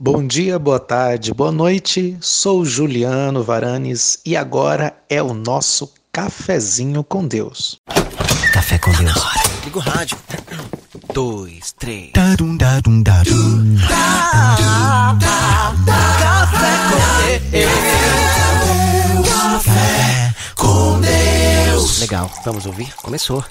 Bom dia, boa tarde, boa noite. Sou Juliano Varanes e agora é o nosso cafezinho com Deus. Café com Deus. Liga o rádio. Dois, três. Darum, darum, darum. Café com Deus. Legal, vamos ouvir? Começou.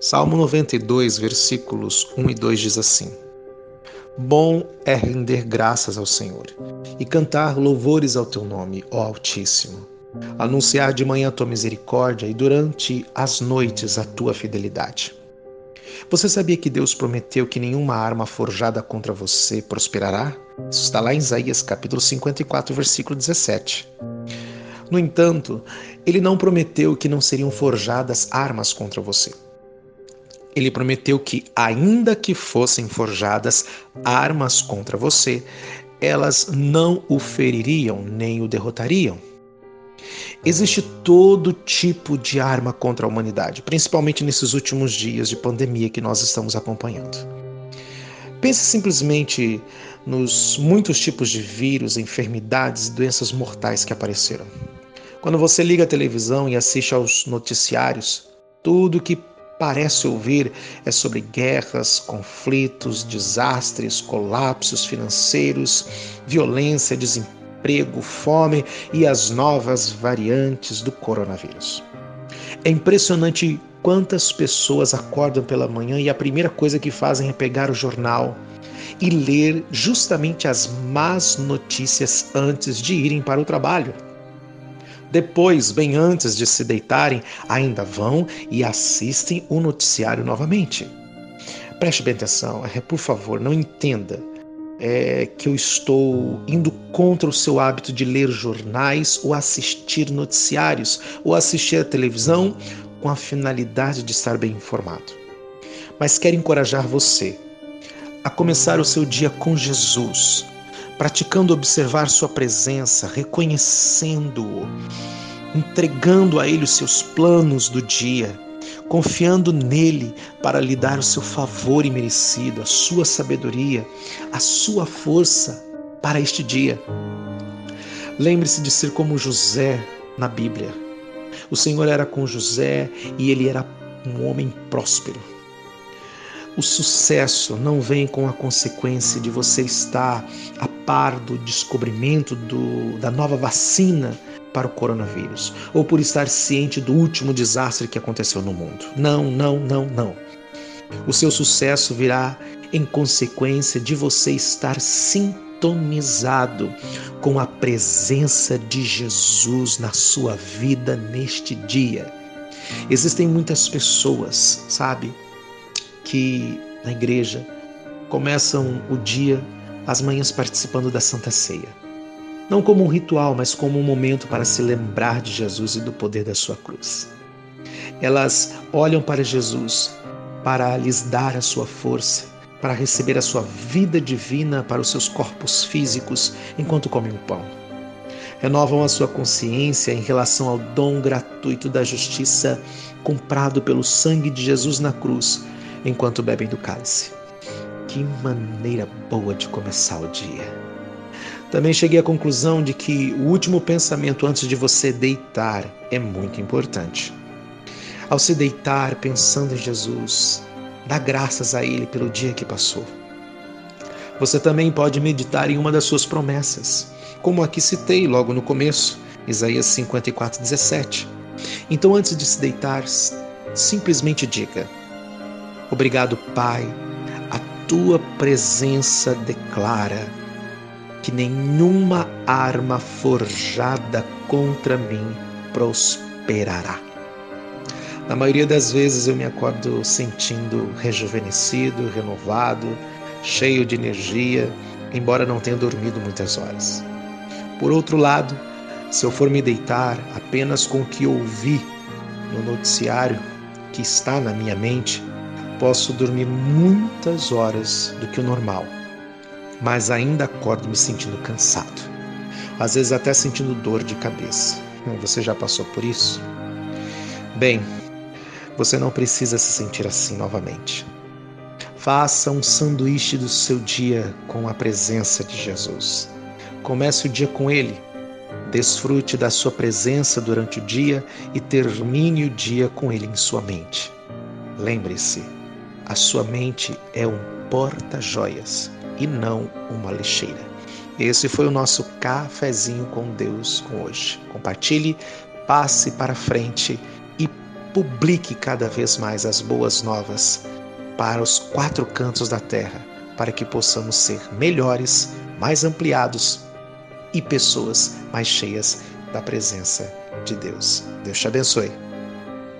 Salmo 92, versículos 1 e 2 diz assim: Bom é render graças ao Senhor e cantar louvores ao teu nome, ó Altíssimo. Anunciar de manhã a tua misericórdia e durante as noites a tua fidelidade. Você sabia que Deus prometeu que nenhuma arma forjada contra você prosperará? Isso está lá em Isaías capítulo 54, versículo 17. No entanto, ele não prometeu que não seriam forjadas armas contra você. Ele prometeu que, ainda que fossem forjadas armas contra você, elas não o feririam nem o derrotariam. Existe todo tipo de arma contra a humanidade, principalmente nesses últimos dias de pandemia que nós estamos acompanhando. Pense simplesmente nos muitos tipos de vírus, enfermidades e doenças mortais que apareceram. Quando você liga a televisão e assiste aos noticiários, tudo que parece ouvir é sobre guerras, conflitos, desastres, colapsos financeiros, violência, desemprego, fome e as novas variantes do coronavírus. É impressionante quantas pessoas acordam pela manhã e a primeira coisa que fazem é pegar o jornal e ler justamente as más notícias antes de irem para o trabalho. Depois, bem antes de se deitarem, ainda vão e assistem o noticiário novamente. Preste bem atenção, é, por favor, não entenda é, que eu estou indo contra o seu hábito de ler jornais ou assistir noticiários ou assistir a televisão com a finalidade de estar bem informado. Mas quero encorajar você a começar o seu dia com Jesus, praticando observar Sua presença, reconhecendo-o, entregando a Ele os seus planos do dia, confiando nele para lhe dar o seu favor imerecido, a sua sabedoria, a sua força para este dia. Lembre-se de ser como José na Bíblia. O Senhor era com José e ele era um homem próspero. O sucesso não vem com a consequência de você estar a par do descobrimento do, da nova vacina para o coronavírus ou por estar ciente do último desastre que aconteceu no mundo. Não, não, não, não. O seu sucesso virá em consequência de você estar sintonizado com a presença de Jesus na sua vida neste dia. Existem muitas pessoas, sabe, que na igreja começam o dia, as manhãs participando da Santa Ceia. Não como um ritual, mas como um momento para se lembrar de Jesus e do poder da sua cruz. Elas olham para Jesus para lhes dar a sua força, para receber a sua vida divina para os seus corpos físicos enquanto comem o pão. Renovam a sua consciência em relação ao dom gratuito da justiça comprado pelo sangue de Jesus na cruz enquanto bebem do cálice. Que maneira boa de começar o dia! Também cheguei à conclusão de que o último pensamento antes de você deitar é muito importante. Ao se deitar pensando em Jesus, dá graças a Ele pelo dia que passou. Você também pode meditar em uma das suas promessas, como aqui citei logo no começo, Isaías 54, 17. Então, antes de se deitar, simplesmente diga: Obrigado, Pai, a tua presença declara que nenhuma arma forjada contra mim prosperará. Na maioria das vezes eu me acordo sentindo rejuvenescido, renovado, cheio de energia, embora não tenha dormido muitas horas. Por outro lado, se eu for me deitar apenas com o que ouvi no noticiário que está na minha mente, posso dormir muitas horas do que o normal, mas ainda acordo me sentindo cansado, às vezes até sentindo dor de cabeça. Você já passou por isso? Bem, você não precisa se sentir assim novamente. Faça um sanduíche do seu dia com a presença de Jesus. Comece o dia com Ele. Desfrute da sua presença durante o dia e termine o dia com Ele em sua mente. Lembre-se, a sua mente é um porta-joias e não uma lixeira. Esse foi o nosso cafezinho com Deus com hoje. Compartilhe, passe para frente e publique cada vez mais as boas novas para os quatro cantos da terra, para que possamos ser melhores, mais ampliados e pessoas mais cheias da presença de Deus. Deus te abençoe.